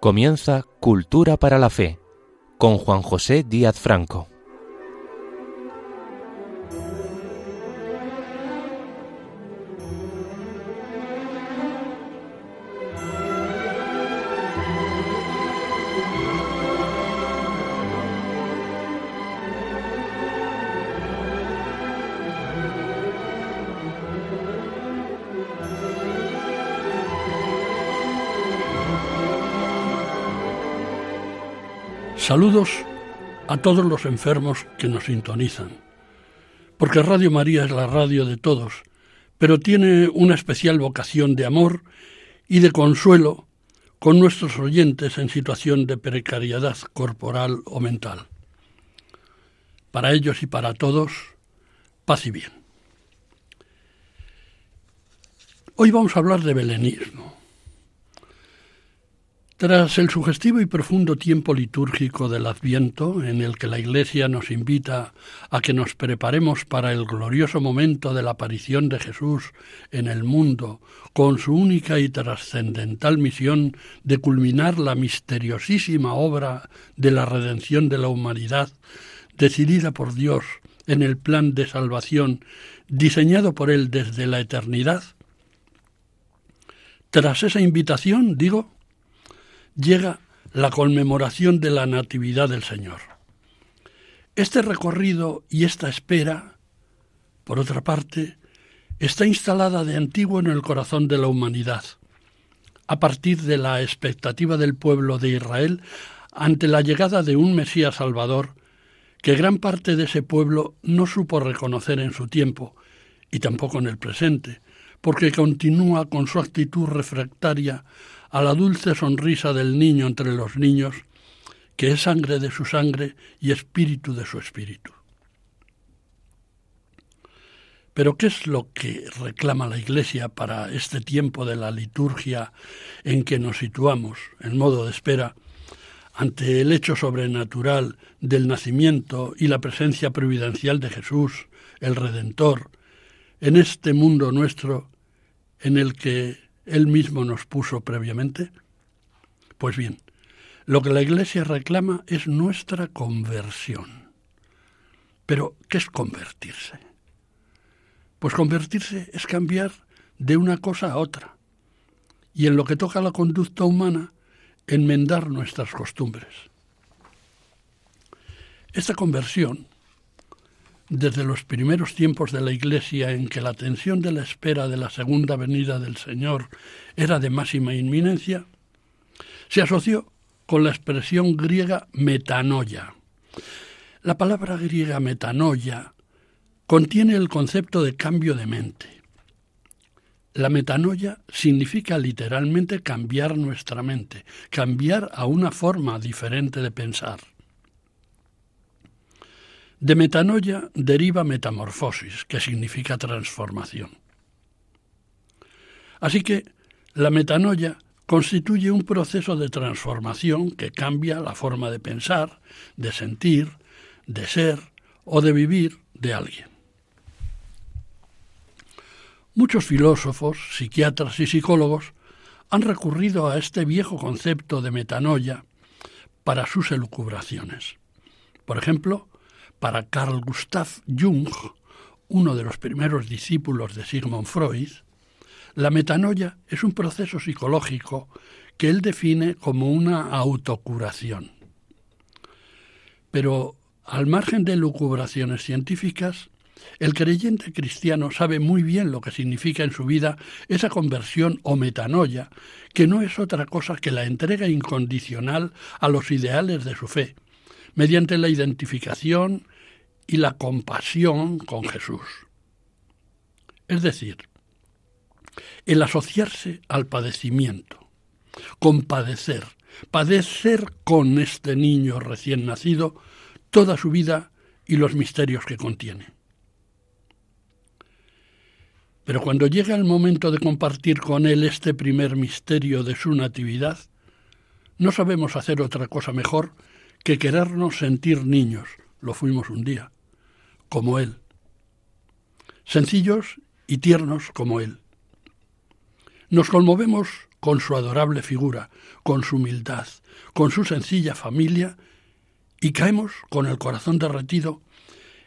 Comienza Cultura para la Fe con Juan José Díaz Franco. Saludos a todos los enfermos que nos sintonizan, porque Radio María es la radio de todos, pero tiene una especial vocación de amor y de consuelo con nuestros oyentes en situación de precariedad corporal o mental. Para ellos y para todos, paz y bien. Hoy vamos a hablar de belenismo. Tras el sugestivo y profundo tiempo litúrgico del Adviento, en el que la Iglesia nos invita a que nos preparemos para el glorioso momento de la aparición de Jesús en el mundo, con su única y trascendental misión de culminar la misteriosísima obra de la redención de la humanidad, decidida por Dios en el plan de salvación diseñado por Él desde la eternidad, tras esa invitación, digo, llega la conmemoración de la Natividad del Señor. Este recorrido y esta espera, por otra parte, está instalada de antiguo en el corazón de la humanidad, a partir de la expectativa del pueblo de Israel ante la llegada de un Mesías Salvador que gran parte de ese pueblo no supo reconocer en su tiempo y tampoco en el presente, porque continúa con su actitud refractaria a la dulce sonrisa del niño entre los niños, que es sangre de su sangre y espíritu de su espíritu. Pero ¿qué es lo que reclama la Iglesia para este tiempo de la liturgia en que nos situamos, en modo de espera, ante el hecho sobrenatural del nacimiento y la presencia providencial de Jesús, el Redentor, en este mundo nuestro en el que él mismo nos puso previamente? Pues bien, lo que la Iglesia reclama es nuestra conversión. Pero, ¿qué es convertirse? Pues convertirse es cambiar de una cosa a otra. Y en lo que toca a la conducta humana, enmendar nuestras costumbres. Esta conversión desde los primeros tiempos de la Iglesia en que la tensión de la espera de la segunda venida del Señor era de máxima inminencia, se asoció con la expresión griega metanoia. La palabra griega metanoia contiene el concepto de cambio de mente. La metanoia significa literalmente cambiar nuestra mente, cambiar a una forma diferente de pensar. De metanoia deriva metamorfosis, que significa transformación. Así que la metanoia constituye un proceso de transformación que cambia la forma de pensar, de sentir, de ser o de vivir de alguien. Muchos filósofos, psiquiatras y psicólogos han recurrido a este viejo concepto de metanoia para sus elucubraciones. Por ejemplo, para Carl Gustav Jung, uno de los primeros discípulos de Sigmund Freud, la metanoia es un proceso psicológico que él define como una autocuración. Pero, al margen de lucubraciones científicas, el creyente cristiano sabe muy bien lo que significa en su vida esa conversión o metanoia, que no es otra cosa que la entrega incondicional a los ideales de su fe, mediante la identificación y la compasión con Jesús. Es decir, el asociarse al padecimiento, compadecer, padecer con este niño recién nacido toda su vida y los misterios que contiene. Pero cuando llega el momento de compartir con él este primer misterio de su natividad, no sabemos hacer otra cosa mejor que querernos sentir niños, lo fuimos un día, como Él, sencillos y tiernos como Él. Nos conmovemos con su adorable figura, con su humildad, con su sencilla familia, y caemos con el corazón derretido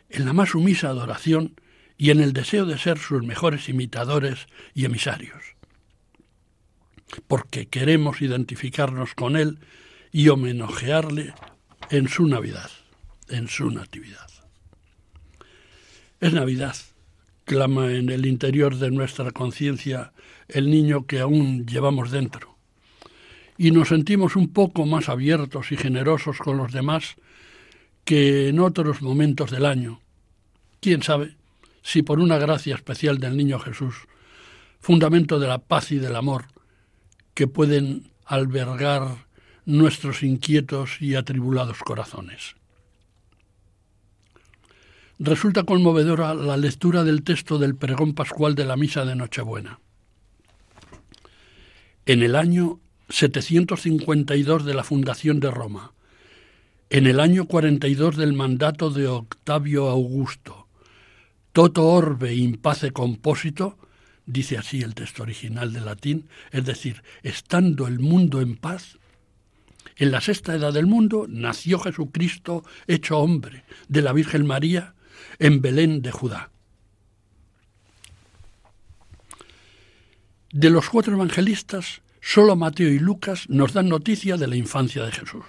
en la más sumisa adoración y en el deseo de ser sus mejores imitadores y emisarios, porque queremos identificarnos con Él y homenajearle en su Navidad, en su Natividad. Es Navidad, clama en el interior de nuestra conciencia el niño que aún llevamos dentro, y nos sentimos un poco más abiertos y generosos con los demás que en otros momentos del año. ¿Quién sabe si por una gracia especial del Niño Jesús, fundamento de la paz y del amor, que pueden albergar nuestros inquietos y atribulados corazones? Resulta conmovedora la lectura del texto del pregón pascual de la misa de Nochebuena. En el año 752 de la fundación de Roma, en el año 42 del mandato de Octavio Augusto, toto orbe in pace composito, dice así el texto original de latín, es decir, estando el mundo en paz, en la sexta edad del mundo nació Jesucristo hecho hombre de la Virgen María en Belén de Judá. De los cuatro evangelistas, solo Mateo y Lucas nos dan noticia de la infancia de Jesús.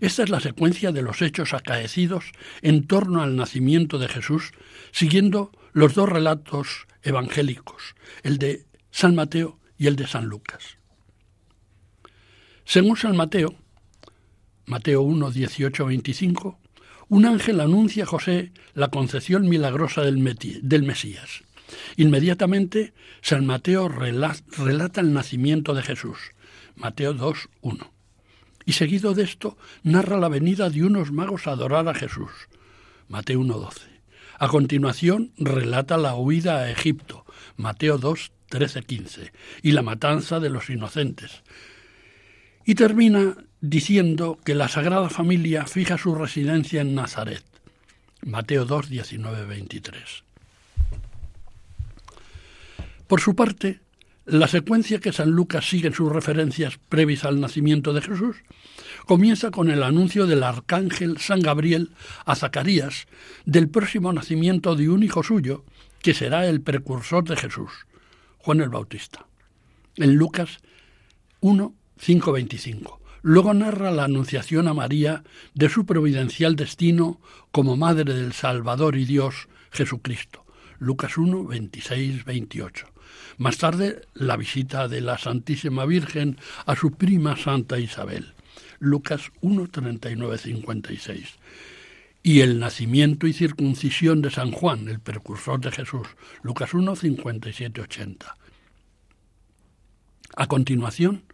Esta es la secuencia de los hechos acaecidos en torno al nacimiento de Jesús, siguiendo los dos relatos evangélicos, el de San Mateo y el de San Lucas. Según San Mateo, Mateo 1, 18, 25, un ángel anuncia a José la concepción milagrosa del, Mesías. Inmediatamente, San Mateo relata el nacimiento de Jesús. Mateo 2, 1. Y seguido de esto, narra la venida de unos magos a adorar a Jesús. Mateo 1, 12. A continuación, relata la huida a Egipto. Mateo 2, 13, 15. Y la matanza de los inocentes. Y termina diciendo que la Sagrada Familia fija su residencia en Nazaret. Mateo 2, 19, 23. Por su parte, la secuencia que San Lucas sigue en sus referencias previas al nacimiento de Jesús comienza con el anuncio del arcángel San Gabriel a Zacarías del próximo nacimiento de un hijo suyo, que será el precursor de Jesús, Juan el Bautista. En Lucas 1, 5, 25. Luego narra la anunciación a María de su providencial destino como Madre del Salvador y Dios Jesucristo. Lucas 1, 26, 28. Más tarde, la visita de la Santísima Virgen a su prima Santa Isabel. Lucas 1, 39, 56. Y el nacimiento y circuncisión de San Juan, el precursor de Jesús. Lucas 1, 57, 80. A continuación,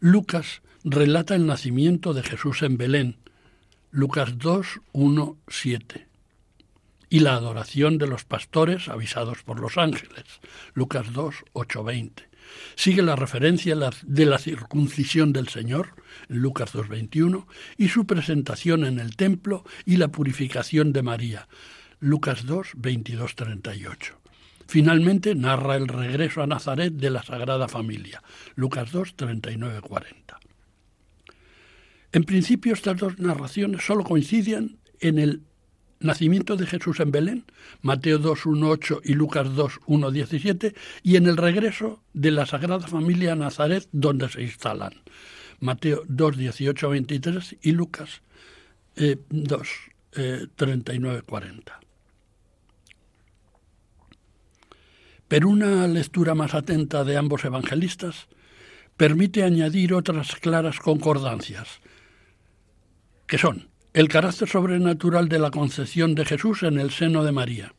Lucas relata el nacimiento de Jesús en Belén, Lucas 2, 1, 7, y la adoración de los pastores avisados por los ángeles, Lucas 2, 8, 20. Sigue la referencia de la circuncisión del Señor, Lucas 2, 21, y su presentación en el templo y la purificación de María, Lucas 2, 22, 38. Finalmente narra el regreso a Nazaret de la Sagrada Familia, Lucas 2, 39, 40. En principio estas dos narraciones solo coinciden en el nacimiento de Jesús en Belén, Mateo 2, 1, 8 y Lucas 2, 1, 17, y en el regreso de la Sagrada Familia a Nazaret, donde se instalan, Mateo 2, 18, 23 y Lucas 2, 39, 40. Pero una lectura más atenta de ambos evangelistas permite añadir otras claras concordancias, que son el carácter sobrenatural de la concepción de Jesús en el seno de María.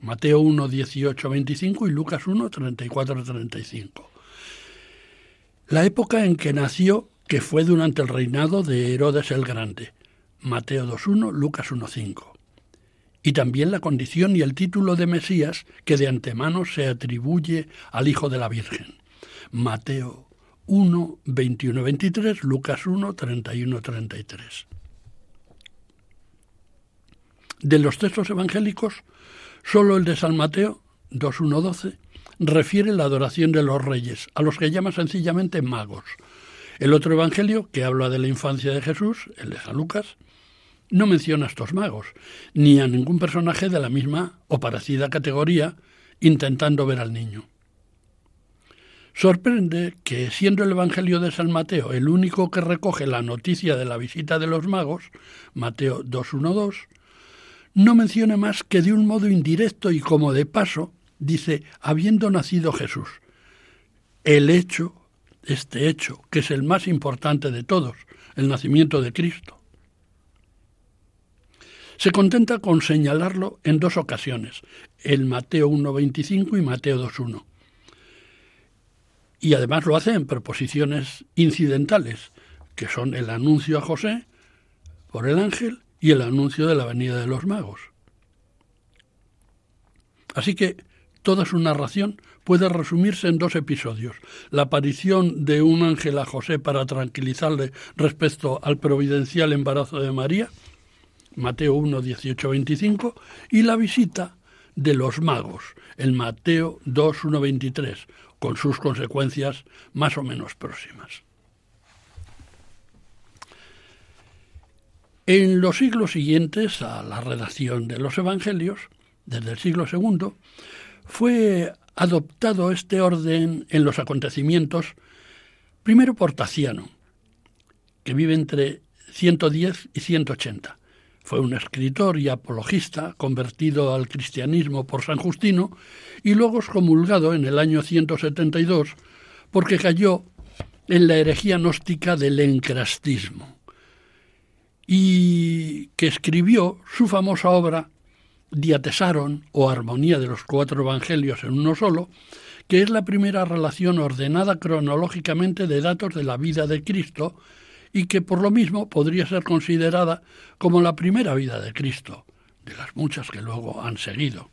Mateo 1, 18, 25 y Lucas 1, 34, 35. La época en que nació, que fue durante el reinado de Herodes el Grande. Mateo 2.1, Lucas 1.5. Y también la condición y el título de Mesías que de antemano se atribuye al Hijo de la Virgen. Mateo 1, 21, 23, Lucas 1, 31, 33. De los textos evangélicos, solo el de San Mateo, 2, 1, 12, refiere la adoración de los reyes, a los que llama sencillamente magos. El otro evangelio, que habla de la infancia de Jesús, el de San Lucas, no menciona a estos magos, ni a ningún personaje de la misma o parecida categoría intentando ver al niño. Sorprende que, siendo el Evangelio de San Mateo el único que recoge la noticia de la visita de los magos, Mateo 2.1.2, no mencione más que de un modo indirecto y como de paso, dice, habiendo nacido Jesús. El hecho, este hecho, que es el más importante de todos, el nacimiento de Cristo. Se contenta con señalarlo en dos ocasiones, el Mateo 1.25 y Mateo 2.1 y además lo hace en proposiciones incidentales, que son el anuncio a José por el ángel y el anuncio de la venida de los magos. Así que toda su narración puede resumirse en dos episodios. La aparición de un ángel a José para tranquilizarle respecto al providencial embarazo de María, Mateo 1, 18, 25, y la visita de los magos, en Mateo 2, 1, 23, con sus consecuencias más o menos próximas. En los siglos siguientes a la redacción de los Evangelios, desde el siglo II, fue adoptado este orden en los acontecimientos, primero por Taciano, que vive entre 110 y 180, fue un escritor y apologista convertido al cristianismo por San Justino y luego excomulgado en el año 172 porque cayó en la herejía gnóstica del encrastismo y que escribió su famosa obra Diatesaron o Armonía de los Cuatro Evangelios en uno solo, que es la primera relación ordenada cronológicamente de datos de la vida de Cristo y que por lo mismo podría ser considerada como la primera vida de Cristo, de las muchas que luego han seguido.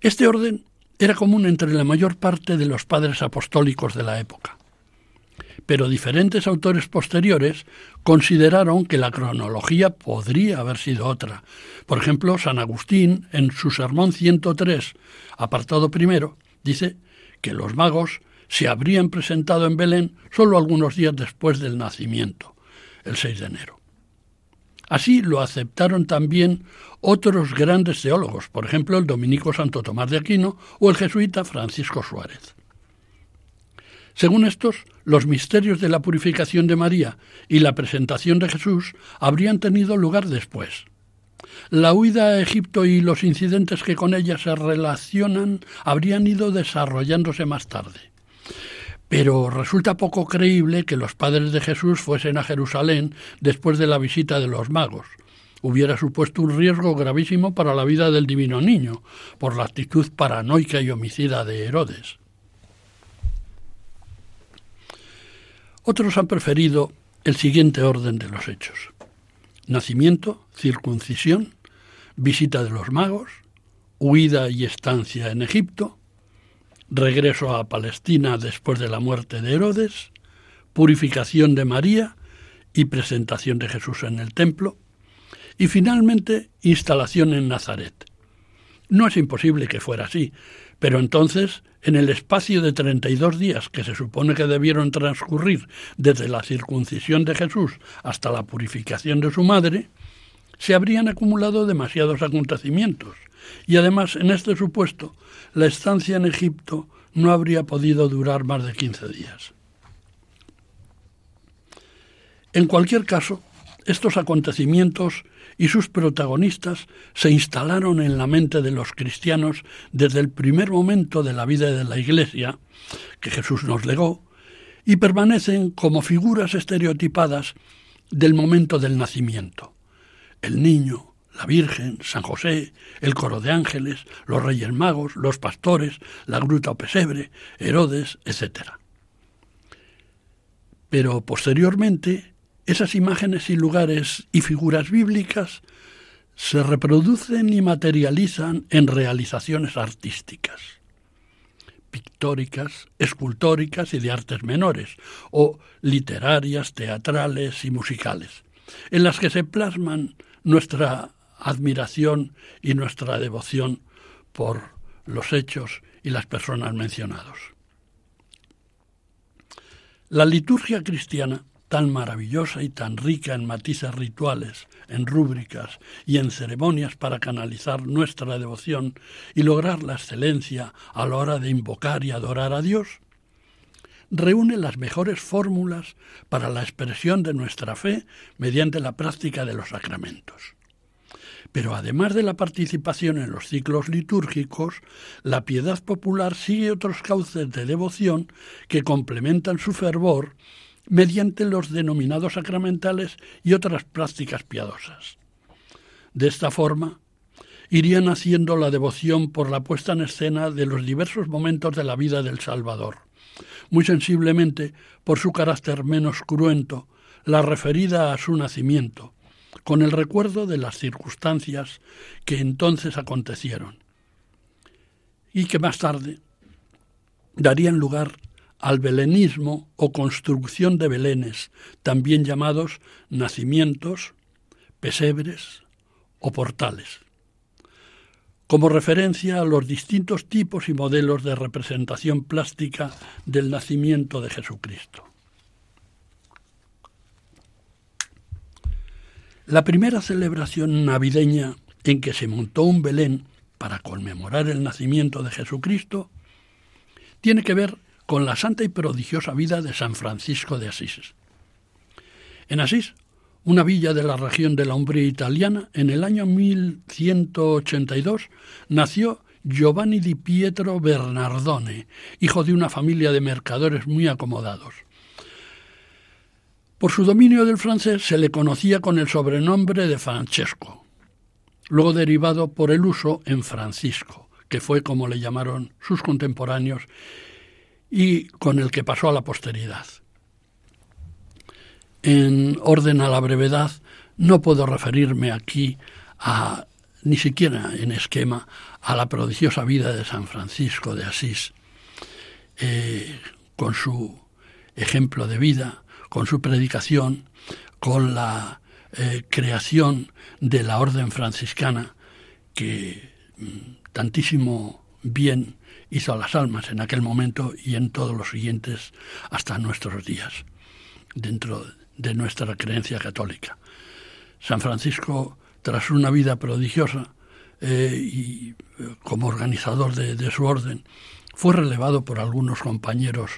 Este orden era común entre la mayor parte de los padres apostólicos de la época, pero diferentes autores posteriores consideraron que la cronología podría haber sido otra. Por ejemplo, San Agustín, en su Sermón 103, apartado primero, dice que los magos se habrían presentado en Belén solo algunos días después del nacimiento, el 6 de enero. Así lo aceptaron también otros grandes teólogos, por ejemplo el dominico Santo Tomás de Aquino o el jesuita Francisco Suárez. Según estos, los misterios de la purificación de María y la presentación de Jesús habrían tenido lugar después. La huida a Egipto y los incidentes que con ella se relacionan habrían ido desarrollándose más tarde. Pero resulta poco creíble que los padres de Jesús fuesen a Jerusalén después de la visita de los magos. Hubiera supuesto un riesgo gravísimo para la vida del divino niño, por la actitud paranoica y homicida de Herodes. Otros han preferido el siguiente orden de los hechos. Nacimiento, circuncisión, visita de los magos, huida y estancia en Egipto, regreso a Palestina después de la muerte de Herodes, purificación de María y presentación de Jesús en el templo, y finalmente instalación en Nazaret. No es imposible que fuera así, pero entonces, en el espacio de 32 días que se supone que debieron transcurrir desde la circuncisión de Jesús hasta la purificación de su madre, se habrían acumulado demasiados acontecimientos, y además, en este supuesto, la estancia en Egipto no habría podido durar más de 15 días. En cualquier caso, estos acontecimientos y sus protagonistas se instalaron en la mente de los cristianos desde el primer momento de la vida de la Iglesia que Jesús nos legó y permanecen como figuras estereotipadas del momento del nacimiento. El niño, la Virgen, San José, el coro de ángeles, los reyes magos, los pastores, la gruta o pesebre, Herodes, etc. Pero posteriormente, esas imágenes y lugares y figuras bíblicas se reproducen y materializan en realizaciones artísticas, pictóricas, escultóricas y de artes menores, o literarias, teatrales y musicales, en las que se plasman nuestra admiración y nuestra devoción por los hechos y las personas mencionados. La liturgia cristiana, tan maravillosa y tan rica en matices rituales, en rúbricas y en ceremonias para canalizar nuestra devoción y lograr la excelencia a la hora de invocar y adorar a Dios, reúne las mejores fórmulas para la expresión de nuestra fe mediante la práctica de los sacramentos. Pero además de la participación en los ciclos litúrgicos, la piedad popular sigue otros cauces de devoción que complementan su fervor mediante los denominados sacramentales y otras prácticas piadosas. De esta forma, iría naciendo la devoción por la puesta en escena de los diversos momentos de la vida del Salvador, muy sensiblemente por su carácter menos cruento, la referida a su nacimiento, con el recuerdo de las circunstancias que entonces acontecieron y que más tarde darían lugar al belenismo o construcción de belenes, también llamados nacimientos, pesebres o portales, como referencia a los distintos tipos y modelos de representación plástica del nacimiento de Jesucristo. La primera celebración navideña en que se montó un Belén para conmemorar el nacimiento de Jesucristo tiene que ver con la santa y prodigiosa vida de San Francisco de Asís. En Asís, una villa de la región de la Umbría italiana, en el año 1182 nació Giovanni di Pietro Bernardone, hijo de una familia de mercadores muy acomodados. Por su dominio del francés se le conocía con el sobrenombre de Francesco, luego derivado por el uso en Francisco, que fue como le llamaron sus contemporáneos y con el que pasó a la posteridad. En orden a la brevedad, no puedo referirme aquí a ni siquiera en esquema a la prodigiosa vida de San Francisco de Asís, eh, con su ejemplo de vida, con su predicación, con la eh, creación de la orden franciscana que mm, tantísimo bien hizo a las almas en aquel momento y en todos los siguientes hasta nuestros días, dentro de nuestra creencia católica. San Francisco, tras una vida prodigiosa eh, y eh, como organizador de su orden, fue relevado por algunos compañeros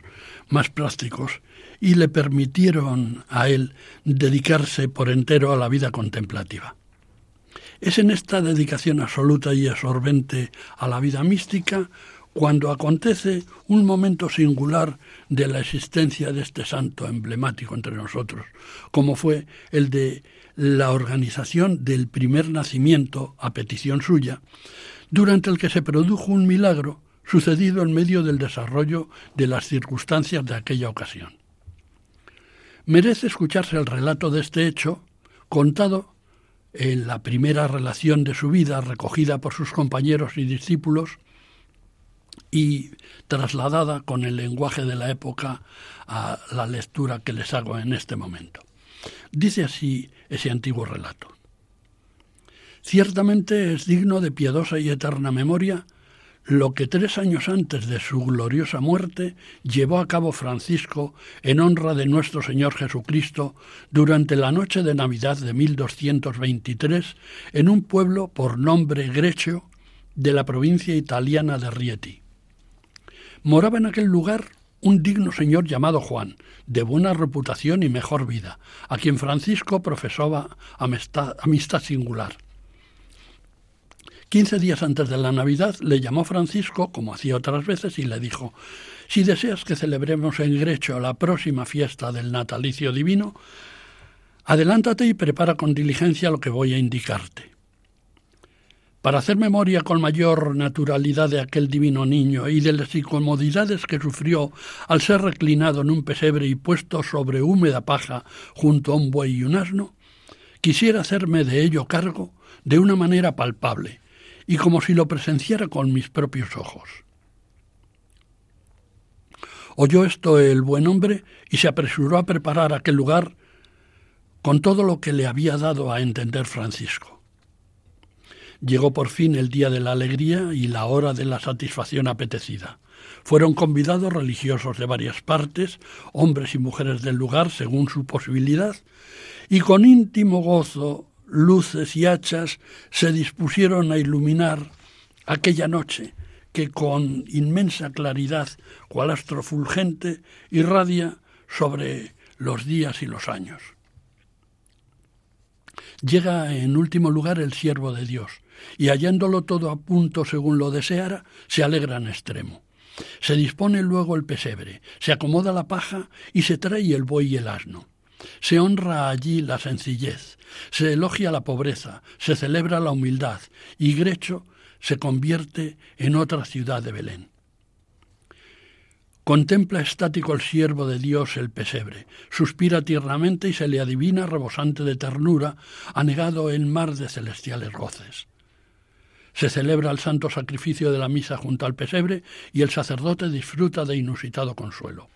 más plásticos y le permitieron a él dedicarse por entero a la vida contemplativa. Es en esta dedicación absoluta y absorbente a la vida mística cuando acontece un momento singular de la existencia de este santo emblemático entre nosotros, como fue el de la organización del primer nacimiento a petición suya, durante el que se produjo un milagro sucedido en medio del desarrollo de las circunstancias de aquella ocasión. Merece escucharse el relato de este hecho, contado en la primera relación de su vida recogida por sus compañeros y discípulos y trasladada con el lenguaje de la época a la lectura que les hago en este momento. Dice así ese antiguo relato. Ciertamente es digno de piadosa y eterna memoria lo que tres años antes de su gloriosa muerte llevó a cabo Francisco en honra de nuestro Señor Jesucristo durante la noche de Navidad de 1223 en un pueblo por nombre Grecio de la provincia italiana de Rieti. Moraba en aquel lugar un digno señor llamado Juan, de buena reputación y mejor vida, a quien Francisco profesaba amistad, singular. Quince días antes de la Navidad le llamó Francisco, como hacía otras veces, y le dijo, si deseas que celebremos en Grecho la próxima fiesta del natalicio divino, adelántate y prepara con diligencia lo que voy a indicarte. Para hacer memoria con mayor naturalidad de aquel divino niño y de las incomodidades que sufrió al ser reclinado en un pesebre y puesto sobre húmeda paja junto a un buey y un asno, quisiera hacerme de ello cargo de una manera palpable, y como si lo presenciara con mis propios ojos. Oyó esto el buen hombre y se apresuró a preparar aquel lugar con todo lo que le había dado a entender Francisco. Llegó por fin el día de la alegría y la hora de la satisfacción apetecida. Fueron convidados religiosos de varias partes, hombres y mujeres del lugar según su posibilidad, y con íntimo gozo, luces y hachas se dispusieron a iluminar aquella noche que con inmensa claridad, cual astro fulgente, irradia sobre los días y los años. Llega en último lugar el siervo de Dios, y hallándolo todo a punto según lo deseara, se alegra en extremo. Se dispone luego el pesebre, se acomoda la paja y se trae el buey y el asno. Se honra allí la sencillez, se elogia la pobreza, se celebra la humildad, y Grecho se convierte en otra ciudad de Belén. Contempla estático el siervo de Dios el pesebre, suspira tiernamente y se le adivina rebosante de ternura, anegado en mar de celestiales goces. Se celebra el santo sacrificio de la misa junto al pesebre y el sacerdote disfruta de inusitado consuelo.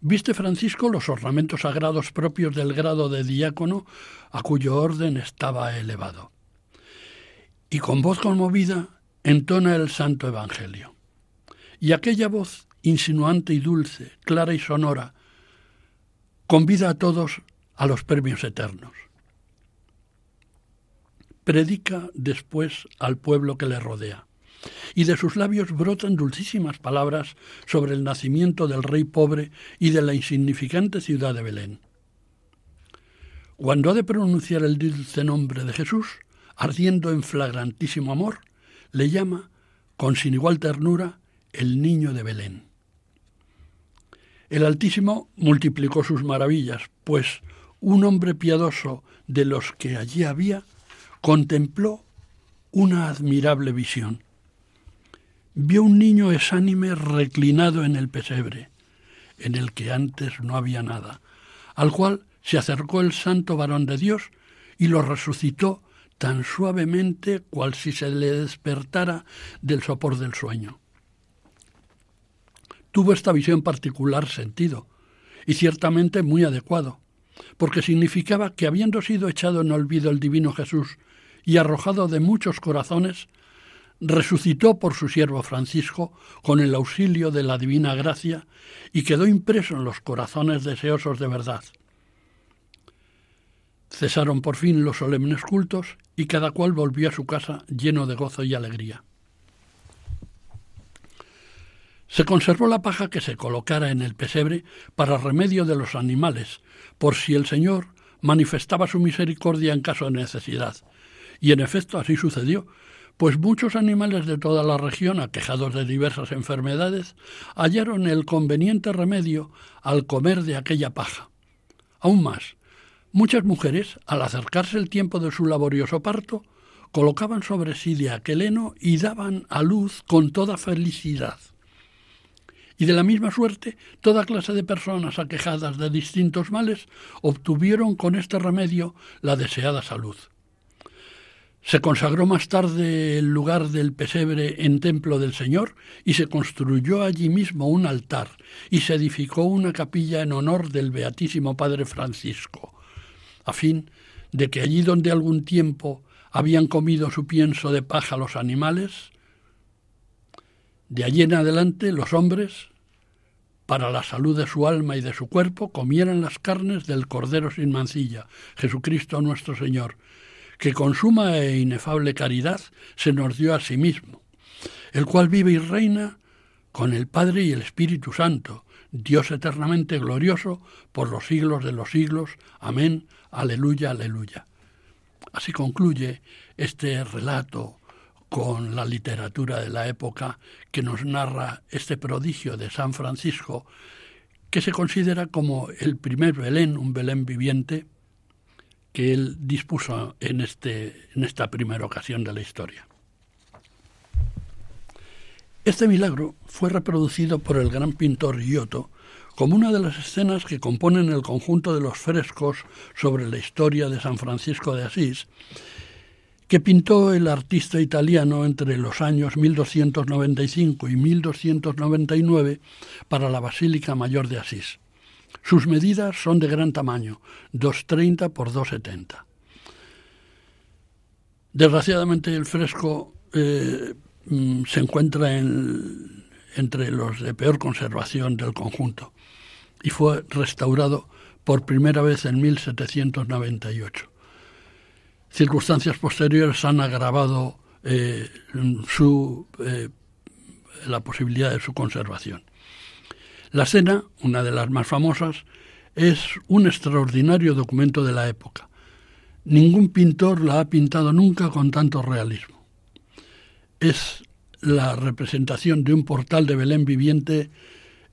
Viste Francisco los ornamentos sagrados propios del grado de diácono a cuyo orden estaba elevado. Y con voz conmovida entona el santo evangelio. Y aquella voz insinuante y dulce, clara y sonora, convida a todos a los premios eternos. Predica después al pueblo que le rodea, y de sus labios brotan dulcísimas palabras sobre el nacimiento del rey pobre y de la insignificante ciudad de Belén. Cuando ha de pronunciar el dulce nombre de Jesús, ardiendo en flagrantísimo amor, le llama, con sin igual ternura, el niño de Belén. El Altísimo multiplicó sus maravillas, pues un hombre piadoso de los que allí había contempló una admirable visión. Vio un niño esánime reclinado en el pesebre, en el que antes no había nada, al cual se acercó el santo varón de Dios y lo resucitó tan suavemente cual si se le despertara del sopor del sueño tuvo esta visión particular sentido, y ciertamente muy adecuado, porque significaba que habiendo sido echado en olvido el divino Jesús y arrojado de muchos corazones, resucitó por su siervo Francisco con el auxilio de la divina gracia y quedó impreso en los corazones deseosos de verdad. Cesaron por fin los solemnes cultos y cada cual volvió a su casa lleno de gozo y alegría. Se conservó la paja que se colocara en el pesebre para remedio de los animales, por si el Señor manifestaba su misericordia en caso de necesidad. Y en efecto así sucedió, pues muchos animales de toda la región, aquejados de diversas enfermedades, hallaron el conveniente remedio al comer de aquella paja. Aún más, muchas mujeres, al acercarse el tiempo de su laborioso parto, colocaban sobre sí de aquel heno y daban a luz con toda felicidad. Y de la misma suerte, toda clase de personas aquejadas de distintos males obtuvieron con este remedio la deseada salud. Se consagró más tarde el lugar del pesebre en templo del Señor y se construyó allí mismo un altar y se edificó una capilla en honor del Beatísimo Padre Francisco, a fin de que allí donde algún tiempo habían comido su pienso de paja los animales, de allí en adelante los hombres, para la salud de su alma y de su cuerpo, comieran las carnes del Cordero sin mancilla, Jesucristo nuestro Señor, que con suma e inefable caridad se nos dio a sí mismo, el cual vive y reina con el Padre y el Espíritu Santo, Dios eternamente glorioso por los siglos de los siglos. Amén. Aleluya, aleluya. Así concluye este relato con la literatura de la época que nos narra este prodigio de San Francisco, que se considera como el primer Belén, un Belén viviente, que él dispuso en, este, en esta primera ocasión de la historia. Este milagro fue reproducido por el gran pintor Giotto como una de las escenas que componen el conjunto de los frescos sobre la historia de San Francisco de Asís que pintó el artista italiano entre los años 1295 y 1299 para la Basílica Mayor de Asís. Sus medidas son de gran tamaño, 230 por 270. Desgraciadamente el fresco eh, mm, se encuentra entre los de peor conservación del conjunto y fue restaurado por primera vez en 1798. Circunstancias posteriores han agravado eh, su, eh, la posibilidad de su conservación. La escena, una de las más famosas, es un extraordinario documento de la época. Ningún pintor la ha pintado nunca con tanto realismo. Es la representación de un portal de Belén viviente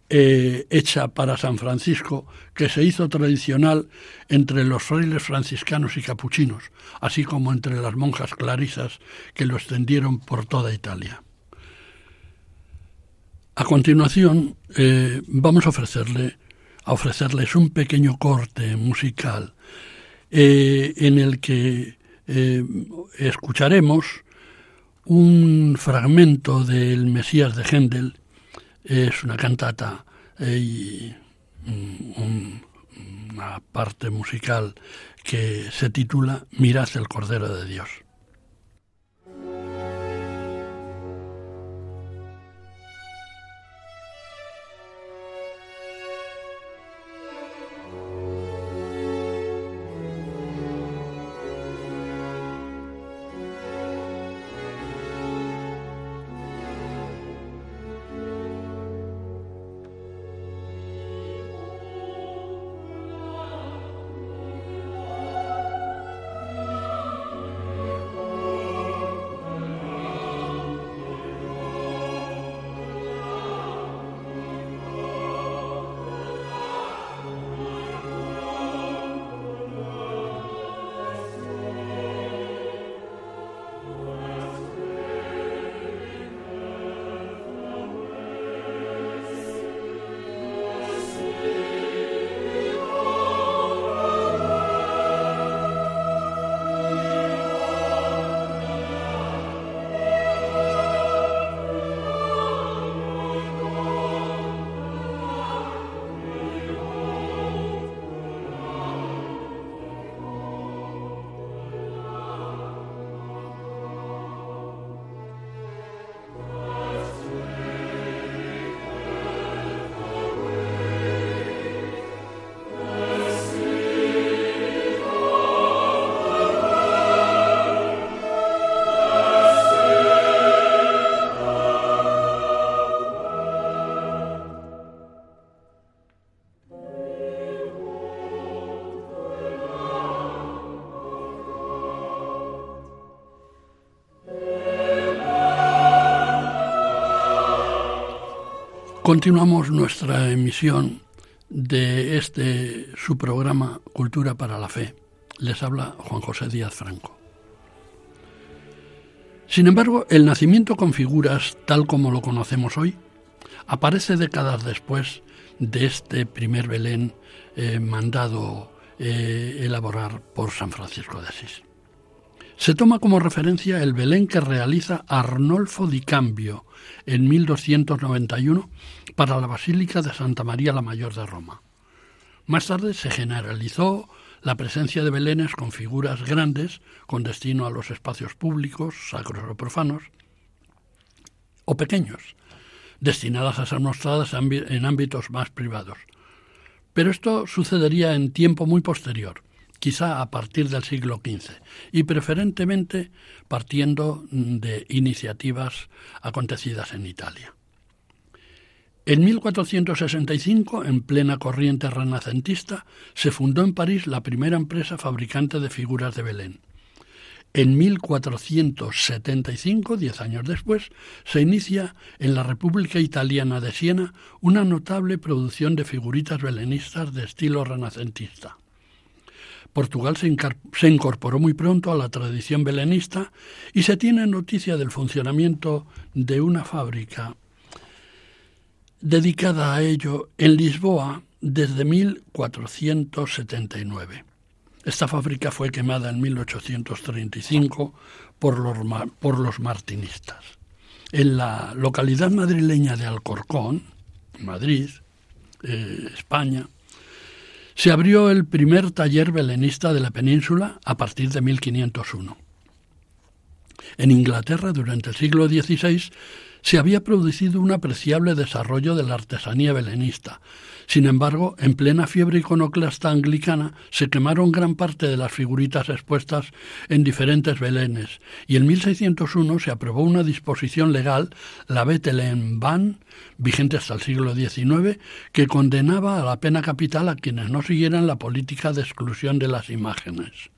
eh, hecha para San Francisco, que se hizo tradicional entre los frailes franciscanos y capuchinos, así como entre las monjas clarisas que lo extendieron por toda Italia. A continuación, eh, vamos a ofrecerle a ofrecerles un pequeño corte musical eh, en el que escucharemos un fragmento del Mesías de Händel es una cantata eh, y una parte musical que se titula Mirad el Cordero de Dios. Continuamos nuestra emisión de este su programa Cultura para la Fe. Les habla Juan José Díaz Franco. Sin embargo, el nacimiento con figuras tal como lo conocemos hoy aparece décadas después de este primer Belén eh, mandado eh, elaborar por San Francisco de Asís. Se toma como referencia el Belén que realiza Arnolfo di Cambio en 1291 para la Basílica de Santa María la Mayor de Roma. Más tarde se generalizó la presencia de belenes con figuras grandes con destino a los espacios públicos, sacros o profanos, o pequeños, destinadas a ser mostradas en ámbitos más privados. Pero esto sucedería en tiempo muy posterior, quizá a partir del siglo XV, y preferentemente partiendo de iniciativas acontecidas en Italia. En 1465, en plena corriente renacentista, se fundó en París la primera empresa fabricante de figuras de Belén. En 1475, diez años después, se inicia en la República Italiana de Siena una notable producción de figuritas belenistas de estilo renacentista. Portugal se, incorporó muy pronto a la tradición belenista y se tiene noticia del funcionamiento de una fábrica dedicada a ello en Lisboa desde 1479. Esta fábrica fue quemada en 1835 por los, por los martinistas. En la localidad madrileña de Alcorcón, Madrid, eh, España, se abrió el primer taller belenista de la península a partir de 1501. En Inglaterra, durante el siglo XVI, se había producido un apreciable desarrollo de la artesanía belenista. Sin embargo, en plena fiebre iconoclasta anglicana se quemaron gran parte de las figuritas expuestas en diferentes belenes y en 1601 se aprobó una disposición legal, la Bethlehem Ban, vigente hasta el siglo XIX, que condenaba a la pena capital a quienes no siguieran la política de exclusión de las imágenes.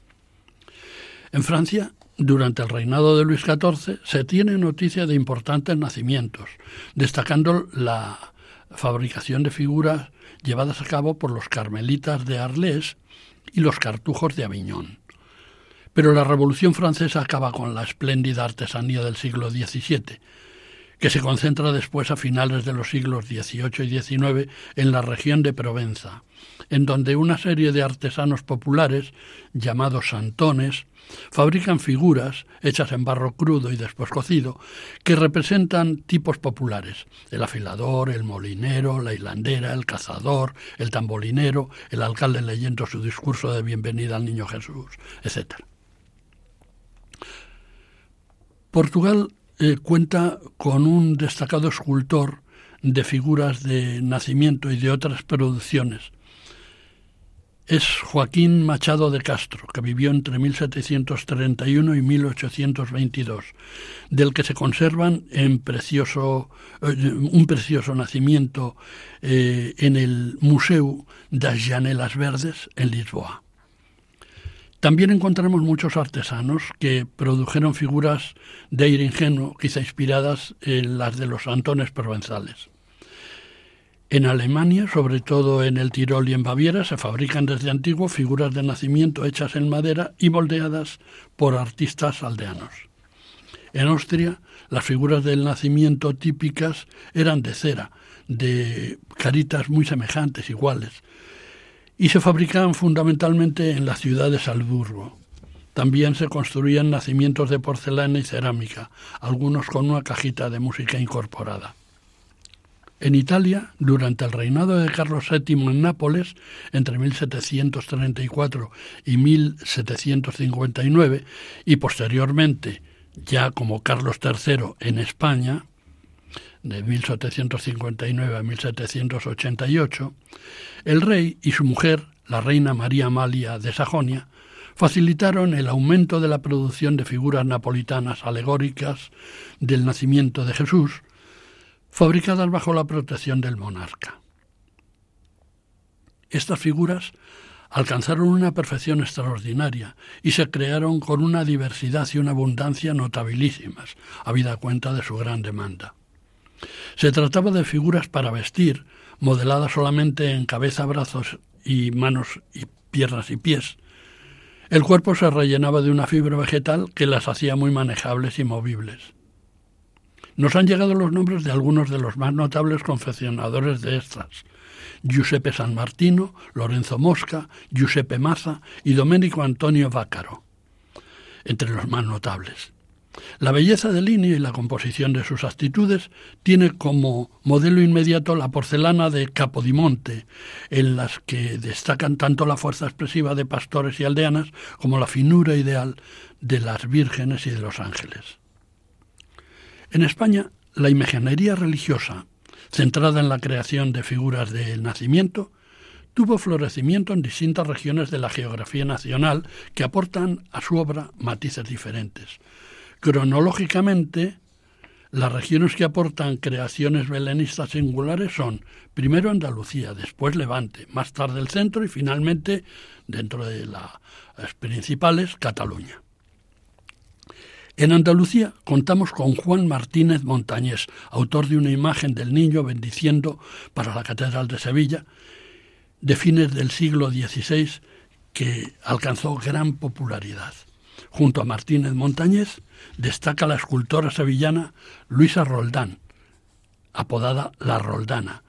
En Francia, durante el reinado de Luis XIV, se tiene noticia de importantes nacimientos, destacando la fabricación de figuras llevadas a cabo por los carmelitas de Arles y los cartujos de Aviñón. Pero la Revolución Francesa acaba con la espléndida artesanía del siglo XVII, que se concentra después a finales de los siglos XVIII y XIX en la región de Provenza, en donde una serie de artesanos populares, llamados santones, fabrican figuras hechas en barro crudo y después cocido que representan tipos populares, el afilador, el molinero, la hilandera, el cazador, el tambolinero, el alcalde leyendo su discurso de bienvenida al niño Jesús, etc. Portugal eh, cuenta con un destacado escultor de figuras de nacimiento y de otras producciones, es Joaquín Machado de Castro, que vivió entre 1731 y 1822, del que se conservan en precioso, eh, un precioso nacimiento eh, en el Museo das Janelas Verdes en Lisboa. También encontramos muchos artesanos que produjeron figuras de aire ingenuo, quizá inspiradas en las de los Antones provenzales. En Alemania, sobre todo en el Tirol y en Baviera, se fabrican desde antiguo figuras de nacimiento hechas en madera y moldeadas por artistas aldeanos. En Austria, las figuras del nacimiento típicas eran de cera, de caritas muy semejantes, iguales, y se fabricaban fundamentalmente en la ciudad de Salzburgo. También se construían nacimientos de porcelana y cerámica, algunos con una cajita de música incorporada. En Italia, durante el reinado de Carlos VII en Nápoles, entre 1734 y 1759, y posteriormente, ya como Carlos III en España, de 1759 a 1788, el rey y su mujer, la reina María Amalia de Sajonia, facilitaron el aumento de la producción de figuras napolitanas alegóricas del nacimiento de Jesús, fabricadas bajo la protección del monarca. Estas figuras alcanzaron una perfección extraordinaria y se crearon con una diversidad y una abundancia notabilísimas, habida cuenta de su gran demanda. Se trataba de figuras para vestir, modeladas solamente en cabeza, brazos y manos y piernas y pies. El cuerpo se rellenaba de una fibra vegetal que las hacía muy manejables y movibles. Nos han llegado los nombres de algunos de los más notables confeccionadores de estas. Giuseppe San Martino, Lorenzo Mosca, Giuseppe Maza y Domenico Antonio Vácaro, entre los más notables. La belleza del línea y la composición de sus actitudes tiene como modelo inmediato la porcelana de Capodimonte, en las que destacan tanto la fuerza expresiva de pastores y aldeanas como la finura ideal de las vírgenes y de los ángeles. En España, la imaginería religiosa, centrada en la creación de figuras del nacimiento, tuvo florecimiento en distintas regiones de la geografía nacional que aportan a su obra matices diferentes. Cronológicamente, las regiones que aportan creaciones belenistas singulares son primero Andalucía, después Levante, más tarde el centro y finalmente, dentro de las principales, Cataluña. En Andalucía contamos con Juan Martínez Montañés, autor de una imagen del niño bendiciendo para la Catedral de Sevilla, de fines del siglo XVI, que alcanzó gran popularidad. Junto a Martínez Montañés destaca la escultora sevillana Luisa Roldán, apodada La Roldana,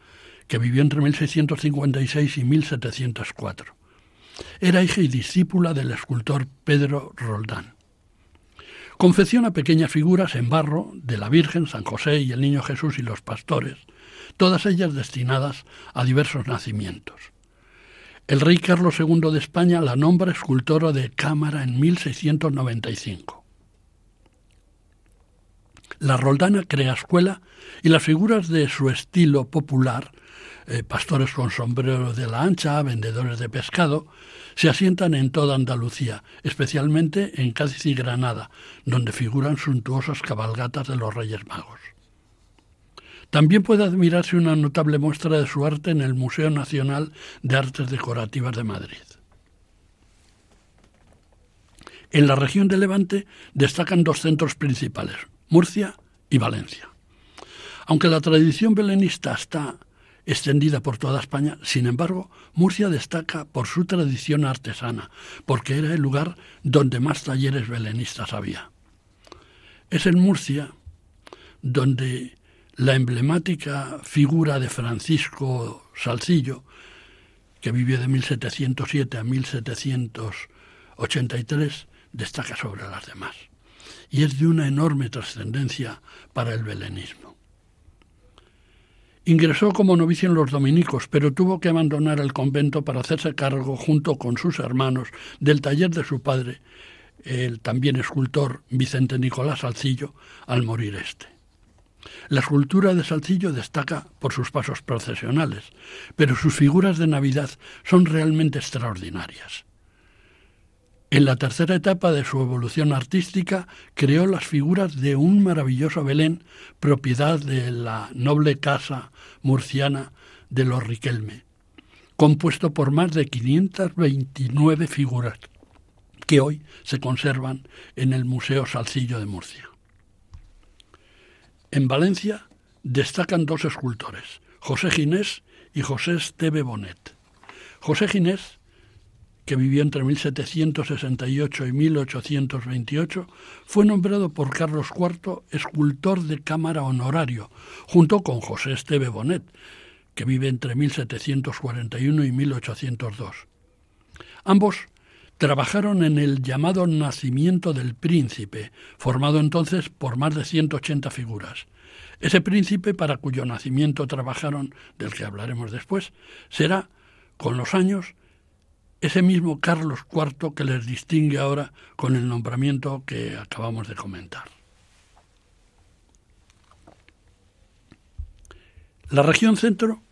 que vivió entre 1656 y 1704. Era hija y discípula del escultor Pedro Roldán. Confecciona pequeñas figuras en barro de la Virgen, San José y el Niño Jesús y los pastores, todas ellas destinadas a diversos nacimientos. El rey Carlos II de España la nombra escultora de cámara en 1695. La Roldana crea escuela y las figuras de su estilo popular, eh, pastores con sombrero de la ancha, vendedores de pescado, se asientan en toda Andalucía, especialmente en Cádiz y Granada, donde figuran suntuosas cabalgatas de los Reyes Magos. También puede admirarse una notable muestra de su arte en el Museo Nacional de Artes Decorativas de Madrid. En la región de Levante destacan dos centros principales, Murcia y Valencia. Aunque la tradición belenista está extendida por toda España, sin embargo, Murcia destaca por su tradición artesana, porque era el lugar donde más talleres belenistas había. Es en Murcia donde la emblemática figura de Francisco Salcillo, que vivió de 1707 a 1783, destaca sobre las demás. Y es de una enorme trascendencia para el belenismo. Ingresó como novicio en los dominicos, pero tuvo que abandonar el convento para hacerse cargo, junto con sus hermanos, del taller de su padre, el también escultor Vicente Nicolás Salcillo, al morir este. La escultura de Salcillo destaca por sus pasos procesionales, pero sus figuras de Navidad son realmente extraordinarias. En la tercera etapa de su evolución artística creó las figuras de un maravilloso Belén, propiedad de la noble casa murciana de los Riquelme, compuesto por más de 529 figuras que hoy se conservan en el Museo Salcillo de Murcia. En Valencia destacan dos escultores, José Ginés y José Esteve Bonet. José Ginés, que vivió entre 1768 y 1828, fue nombrado por Carlos IV escultor de cámara honorario, junto con José Esteve Bonet, que vive entre 1741 y 1802. Ambos trabajaron en el llamado Nacimiento del Príncipe, formado entonces por más de 180 figuras. Ese príncipe, para cuyo nacimiento trabajaron, del que hablaremos después, será, con los años, ese mismo Carlos IV que les distingue ahora con el nombramiento que acabamos de comentar. La región centro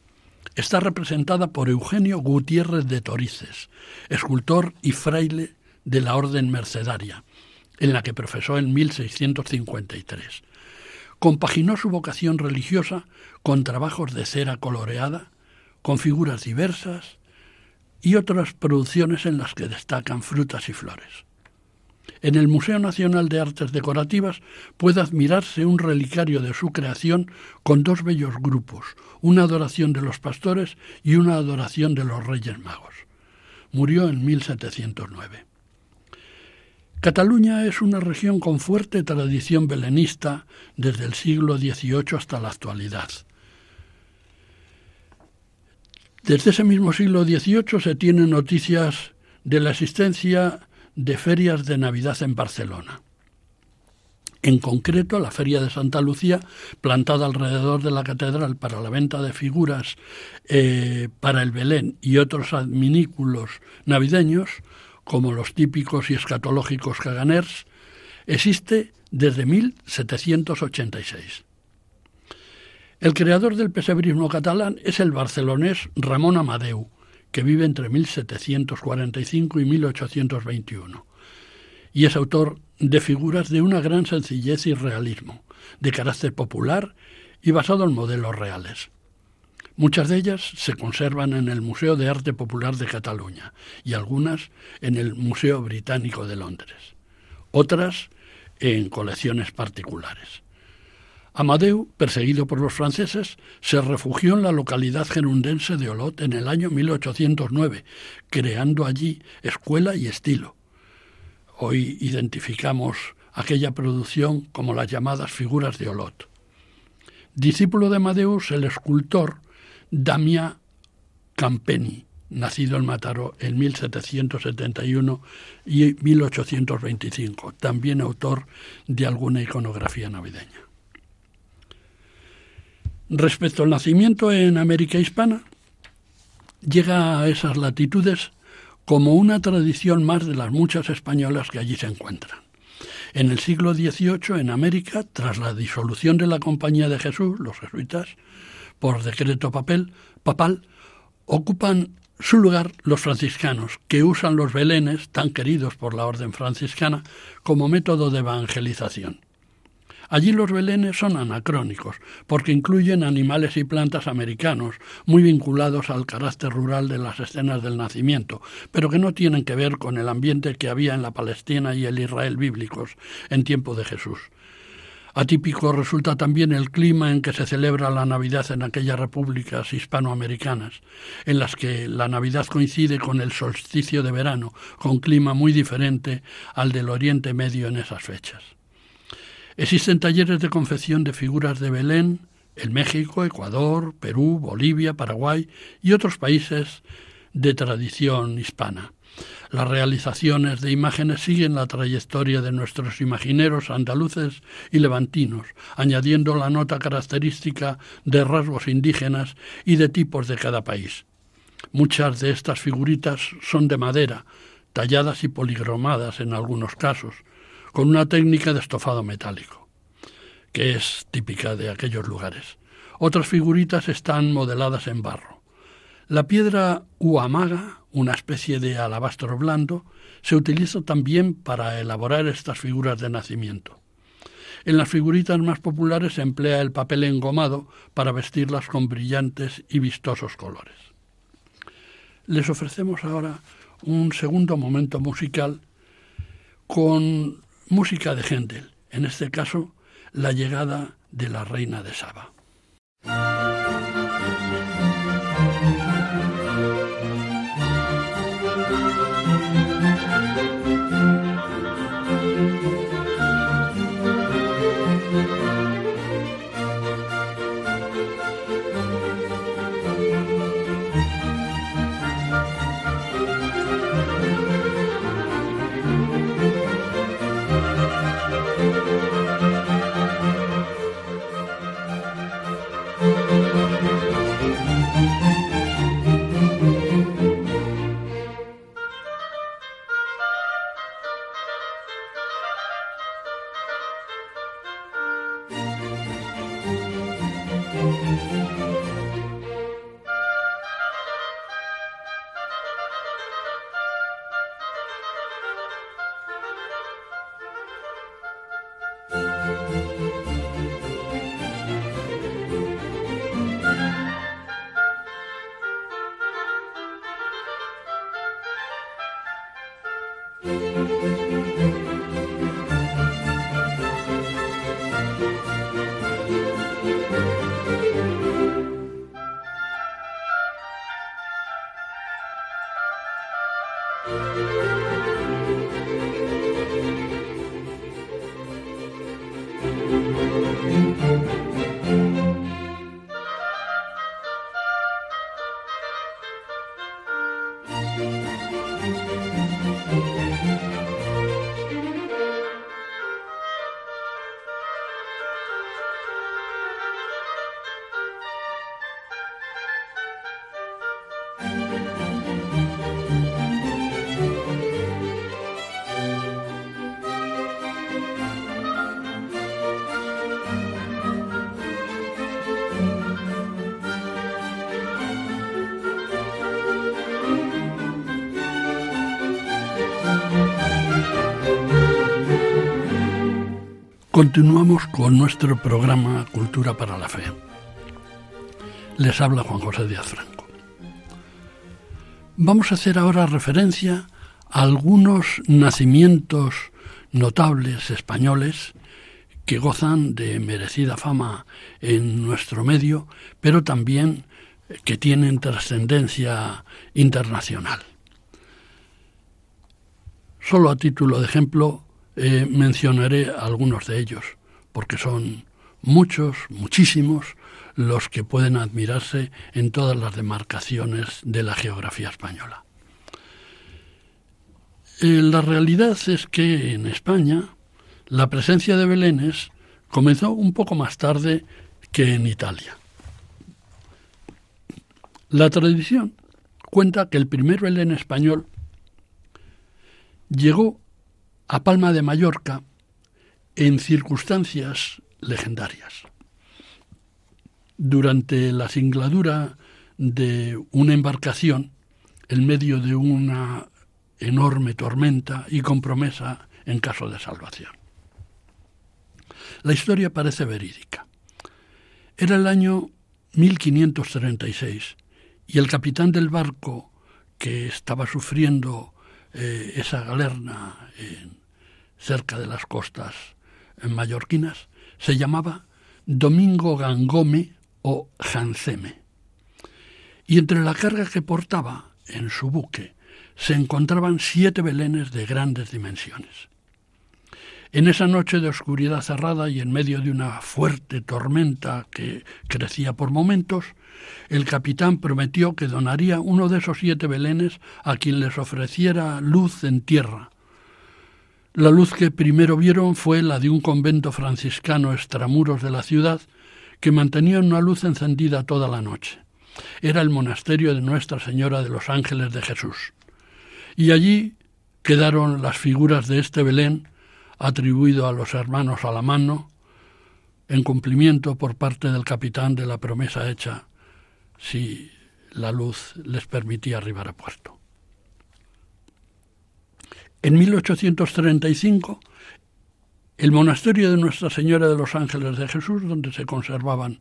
está representada por Eugenio Gutiérrez de Torices, escultor y fraile de la Orden Mercedaria, en la que profesó en 1653. Compaginó su vocación religiosa con trabajos de cera coloreada, con figuras diversas y otras producciones en las que destacan frutas y flores. En el Museo Nacional de Artes Decorativas puede admirarse un relicario de su creación con dos bellos grupos, una adoración de los pastores y una adoración de los Reyes Magos. Murió en 1709. Cataluña es una región con fuerte tradición belenista desde el siglo XVIII hasta la actualidad. Desde ese mismo siglo XVIII se tienen noticias de la existencia de ferias de Navidad en Barcelona. En concreto, la Feria de Santa Lucía, plantada alrededor de la catedral para la venta de figuras eh, para el Belén y otros adminículos navideños, como los típicos y escatológicos caganers, existe desde 1786. El creador del pesebrismo catalán es el barcelonés Ramón Amadeu, que vive entre 1745 y 1821, y es autor de figuras de una gran sencillez y realismo, de carácter popular y basado en modelos reales. Muchas de ellas se conservan en el Museo de Arte Popular de Cataluña y algunas en el Museo Británico de Londres, otras en colecciones particulares. Amadeu, perseguido por los franceses, se refugió en la localidad gerundense de Olot en el año 1809, creando allí escuela y estilo. Hoy identificamos aquella producción como las llamadas figuras de Olot. Discípulo de Amadeus, el escultor Damia Campeni, nacido en Mataró en 1771 y 1825, también autor de alguna iconografía navideña. Respecto al nacimiento en América Hispana, llega a esas latitudes como una tradición más de las muchas españolas que allí se encuentran. En el siglo XVIII, en América, tras la disolución de la Compañía de Jesús, los jesuitas, por decreto papel, papal, ocupan su lugar los franciscanos, que usan los belenes, tan queridos por la orden franciscana, como método de evangelización. Allí los belenes son anacrónicos, porque incluyen animales y plantas americanos, muy vinculados al carácter rural de las escenas del nacimiento, pero que no tienen que ver con el ambiente que había en la Palestina y el Israel bíblicos en tiempo de Jesús. Atípico resulta también el clima en que se celebra la Navidad en aquellas repúblicas hispanoamericanas, en las que la Navidad coincide con el solsticio de verano, con clima muy diferente al del Oriente Medio en esas fechas. Existen talleres de confección de figuras de Belén en México, Ecuador, Perú, Bolivia, Paraguay y otros países de tradición hispana. Las realizaciones de imágenes siguen la trayectoria de nuestros imagineros andaluces y levantinos, añadiendo la nota característica de rasgos indígenas y de tipos de cada país. Muchas de estas figuritas son de madera, talladas y poligromadas en algunos casos, con una técnica de estofado metálico, que es típica de aquellos lugares. Otras figuritas están modeladas en barro. La piedra uamaga, una especie de alabastro blando, se utiliza también para elaborar estas figuras de nacimiento. En las figuritas más populares se emplea el papel engomado para vestirlas con brillantes y vistosos colores. Les ofrecemos ahora un segundo momento musical con música de Händel, en este caso la llegada de la reina de Saba. Continuamos con nuestro programa Cultura para la Fe. Les habla Juan José Díaz Franco. Vamos a hacer ahora referencia a algunos nacimientos notables españoles que gozan de merecida fama en nuestro medio, pero también que tienen trascendencia internacional. Solo a título de ejemplo, eh, mencionaré algunos de ellos, porque son muchos, muchísimos, los que pueden admirarse en todas las demarcaciones de la geografía española. Eh, la realidad es que en España la presencia de belenes comenzó un poco más tarde que en Italia. La tradición cuenta que el primer Belén español llegó a Palma de Mallorca en circunstancias legendarias. Durante la singladura de una embarcación, en medio de una enorme tormenta y con promesa en caso de salvación. La historia parece verídica. Era el año 1536 y el capitán del barco que estaba sufriendo eh, esa galerna cerca de las costas mallorquinas se llamaba Domingo Gangome o Janceme. Y entre la carga que portaba en su buque se encontraban siete belenes de grandes dimensiones. En esa noche de oscuridad cerrada y en medio de una fuerte tormenta que crecía por momentos, el capitán prometió que donaría uno de esos siete belenes a quien les ofreciera luz en tierra. La luz que primero vieron fue la de un convento franciscano extramuros de la ciudad que mantenía una luz encendida toda la noche. Era el monasterio de Nuestra Señora de los Ángeles de Jesús. Y allí quedaron las figuras de este Belén atribuido a los hermanos a la mano, en cumplimiento por parte del capitán de la promesa hecha si la luz les permitía arribar a puerto. En 1835, el monasterio de Nuestra Señora de los Ángeles de Jesús, donde se conservaban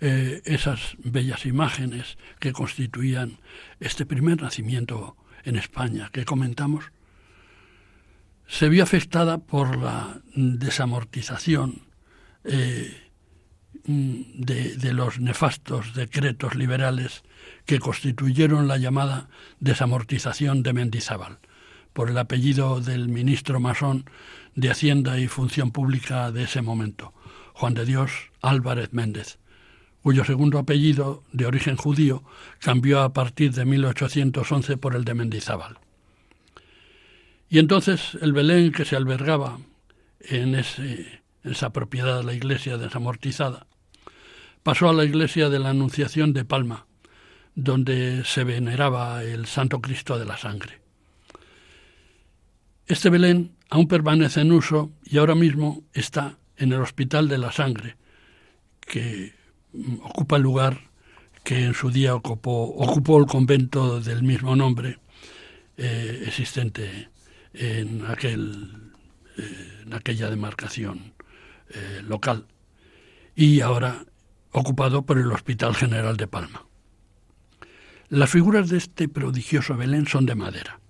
eh, esas bellas imágenes que constituían este primer nacimiento en España que comentamos, se vio afectada por la desamortización eh, de, los nefastos decretos liberales que constituyeron la llamada desamortización de Mendizábal, por el apellido del ministro masón de Hacienda y Función Pública de ese momento, Juan de Dios Álvarez Méndez, cuyo segundo apellido, de origen judío, cambió a partir de 1811 por el de Mendizábal. Y entonces el Belén que se albergaba en esa propiedad de la iglesia desamortizada pasó a la iglesia de la Anunciación de Palma, donde se veneraba el Santo Cristo de la Sangre. Este Belén aún permanece en uso y ahora mismo está en el Hospital de la Sangre, que ocupa el lugar que en su día ocupó, el convento del mismo nombre eh, existente en, aquel, eh, aquella demarcación eh, local y ahora ocupado por el Hospital General de Palma. Las figuras de este prodigioso Belén son de madera.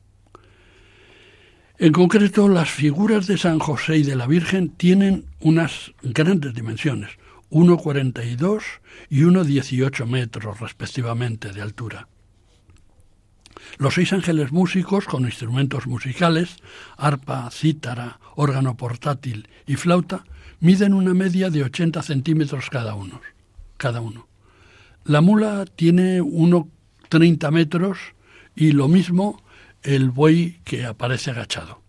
En concreto, las figuras de San José y de la Virgen tienen unas grandes dimensiones, 1,42 y 1,18 metros respectivamente de altura. Los seis ángeles músicos con instrumentos musicales, arpa, cítara, órgano portátil y flauta, miden una media de 80 centímetros cada uno. Cada uno. La mula tiene 1,30 metros y lo mismo el buey que aparece agachado.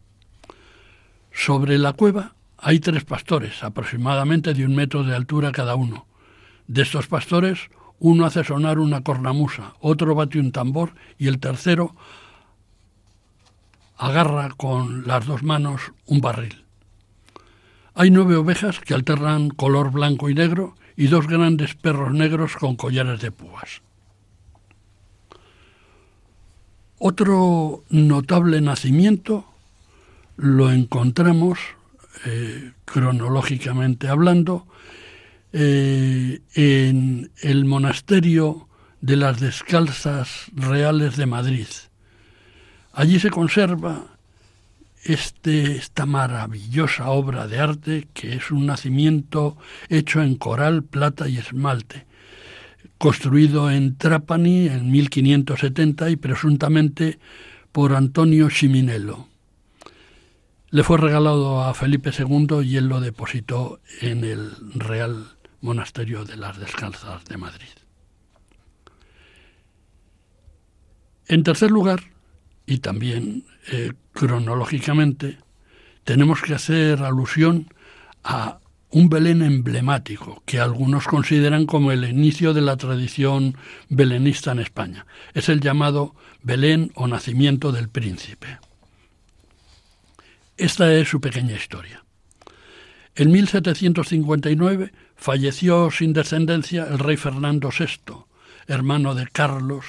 Sobre la cueva hay tres pastores, aproximadamente de un metro de altura cada uno. De estos pastores, uno hace sonar una cornamusa, otro bate un tambor y el tercero agarra con las dos manos un barril. Hay nueve ovejas que alternan color blanco y negro y dos grandes perros negros con collares de púas. Otro notable nacimiento lo encontramos, eh, cronológicamente hablando, eh, en el monasterio de las Descalzas Reales de Madrid. Allí se conserva este, esta maravillosa obra de arte que es un nacimiento hecho en coral, plata y esmalte, construido en Trapani en 1570 y presuntamente por Antonio Chiminello. Le fue regalado a Felipe II y él lo depositó en el Real Monasterio de las Descalzas de Madrid. En tercer lugar, y también eh, cronológicamente, tenemos que hacer alusión a un Belén emblemático que algunos consideran como el inicio de la tradición belenista en España. Es el llamado Belén o nacimiento del príncipe. Esta es su pequeña historia. En 1759 falleció sin descendencia el rey Fernando VI, hermano de Carlos,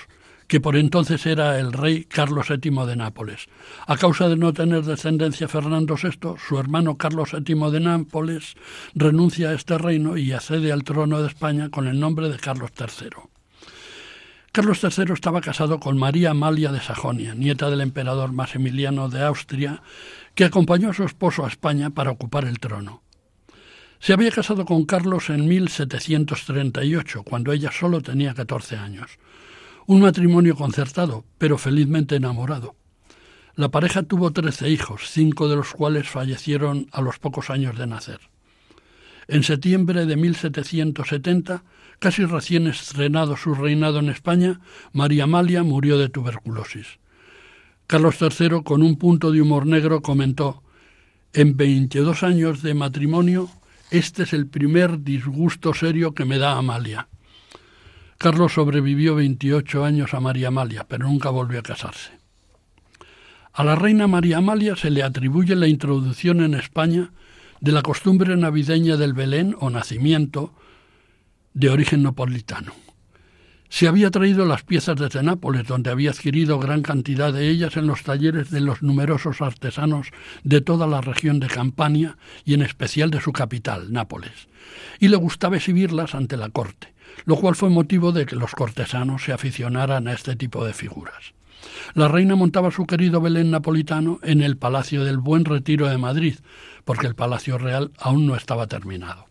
que por entonces era el rey Carlos VII de Nápoles. A causa de no tener descendencia Fernando VI, su hermano Carlos VII de Nápoles renuncia a este reino y accede al trono de España con el nombre de Carlos III. Carlos III estaba casado con María Amalia de Sajonia, nieta del emperador Maximiliano de Austria, que acompañó a su esposo a España para ocupar el trono. Se había casado con Carlos en 1738, cuando ella solo tenía 14 años. Un matrimonio concertado, pero felizmente enamorado. La pareja tuvo 13 hijos, cinco de los cuales fallecieron a los pocos años de nacer. En septiembre de 1770, casi recién estrenado su reinado en España, María Amalia murió de tuberculosis. Carlos III, con un punto de humor negro, comentó En 22 años de matrimonio este es el primer disgusto serio que me da Amalia. Carlos sobrevivió 28 años a María Amalia, pero nunca volvió a casarse. A la reina María Amalia se le atribuye la introducción en España de la costumbre navideña del Belén o nacimiento de origen napolitano. Se había traído las piezas desde Nápoles, donde había adquirido gran cantidad de ellas en los talleres de los numerosos artesanos de toda la región de Campania y en especial de su capital, Nápoles, y le gustaba exhibirlas ante la corte, lo cual fue motivo de que los cortesanos se aficionaran a este tipo de figuras. La reina montaba su querido Belén napolitano en el Palacio del Buen Retiro de Madrid, porque el Palacio Real aún no estaba terminado.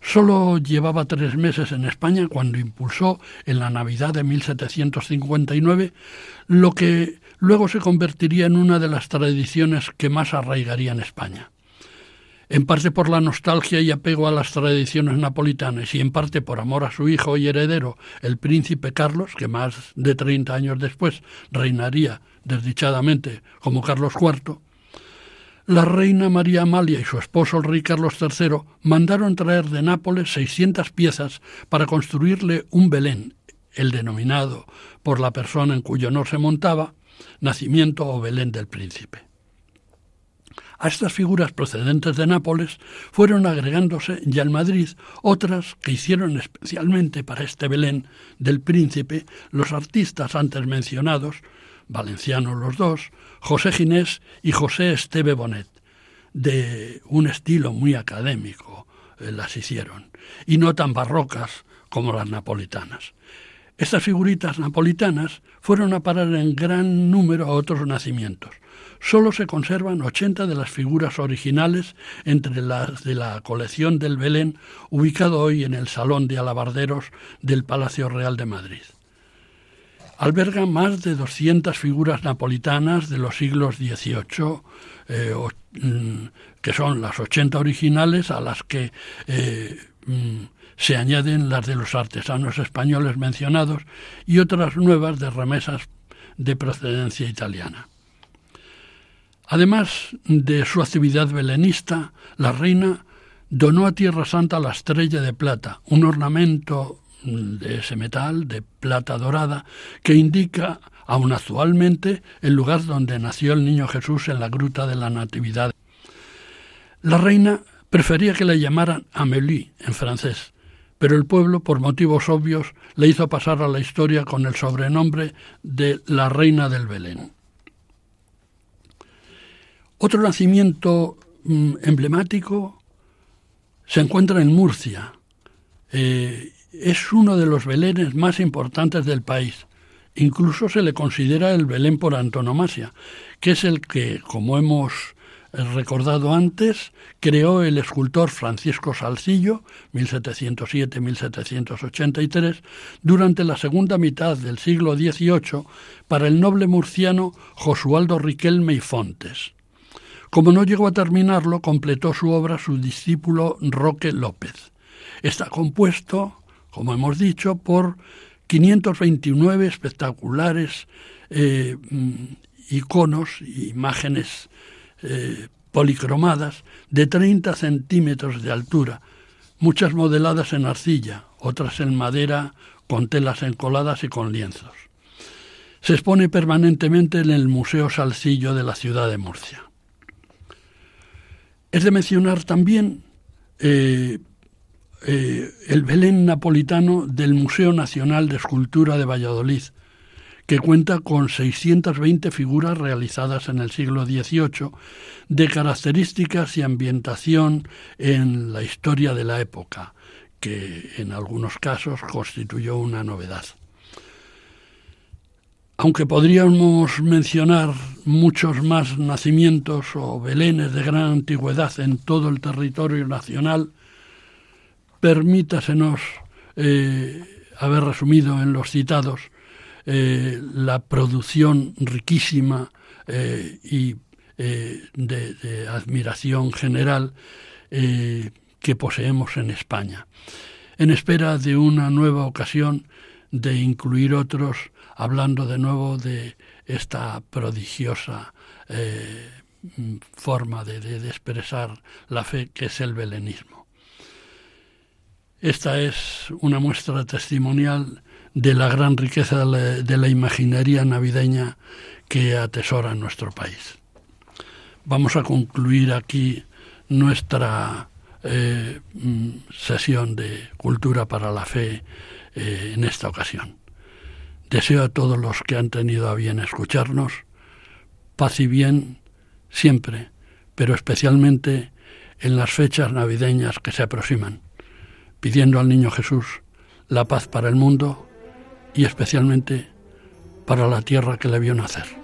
Solo llevaba tres meses en España cuando impulsó en la Navidad de 1759 lo que luego se convertiría en una de las tradiciones que más arraigaría en España. En parte por la nostalgia y apego a las tradiciones napolitanas y en parte por amor a su hijo y heredero, el príncipe Carlos, que más de 30 años después reinaría desdichadamente como Carlos IV, la reina María Amalia y su esposo el rey Carlos III mandaron traer de Nápoles 600 piezas para construirle un Belén, el denominado por la persona en cuyo honor se montaba, nacimiento o Belén del príncipe. A estas figuras procedentes de Nápoles fueron agregándose ya en Madrid otras que hicieron especialmente para este Belén del príncipe los artistas antes mencionados, valencianos los dos, José Ginés y José Esteve Bonet, de un estilo muy académico eh, las hicieron, y no tan barrocas como las napolitanas. Estas figuritas napolitanas fueron a parar en gran número a otros nacimientos. Solo se conservan 80 de las figuras originales entre las de la colección del Belén, ubicado hoy en el Salón de Alabarderos del Palacio Real de Madrid alberga más de 200 figuras napolitanas de los siglos XVIII, eh, mm, que son las 80 originales a las que eh, mm, se añaden las de los artesanos españoles mencionados y otras nuevas de remesas de procedencia italiana. Además de su actividad belenista, la reina donó a Tierra Santa la estrella de plata, un ornamento de ese metal, de plata dorada, que indica aún actualmente el lugar donde nació el niño Jesús en la gruta de la Natividad. La reina prefería que le llamaran Amélie en francés, pero el pueblo, por motivos obvios, le hizo pasar a la historia con el sobrenombre de la Reina del Belén. Otro nacimiento mm, emblemático se encuentra en Murcia eh, es uno de los belenes más importantes del país. Incluso se le considera el Belén por antonomasia, que es el que, como hemos recordado antes, creó el escultor Francisco Salcillo, 1707-1783, durante la segunda mitad del siglo XVIII para el noble murciano Josualdo Riquelme y Fontes. Como no llegó a terminarlo, completó su obra su discípulo Roque López. Está compuesto como hemos dicho, por 529 espectaculares eh, mm, iconos, imágenes eh, policromadas de 30 centímetros de altura, muchas modeladas en arcilla, otras en madera con telas encoladas y con lienzos. Se expone permanentemente en el Museo Salcillo de la ciudad de Murcia. Es de mencionar también eh, eh, el Belén napolitano del Museo Nacional de Escultura de Valladolid, que cuenta con 620 figuras realizadas en el siglo XVIII de características y ambientación en la historia de la época, que en algunos casos constituyó una novedad. Aunque podríamos mencionar muchos más nacimientos o belenes de gran antigüedad en todo el territorio nacional, permítasenos eh, haber resumido en los citados eh, la producción riquísima eh, y de, admiración general que poseemos en España, en espera de una nueva ocasión de incluir otros, hablando de nuevo de esta prodigiosa forma de expresar la fe que es el belenismo. Esta es una muestra testimonial de la gran riqueza de la, imaginería navideña que atesora nuestro país. Vamos a concluir aquí nuestra eh, mm, sesión de Cultura para la Fe eh, en esta ocasión. Deseo a todos los que han tenido a bien escucharnos paz y bien siempre, pero especialmente en las fechas navideñas que se aproximan pidiendo al niño Jesús la paz para el mundo y especialmente para la tierra que le vio nacer.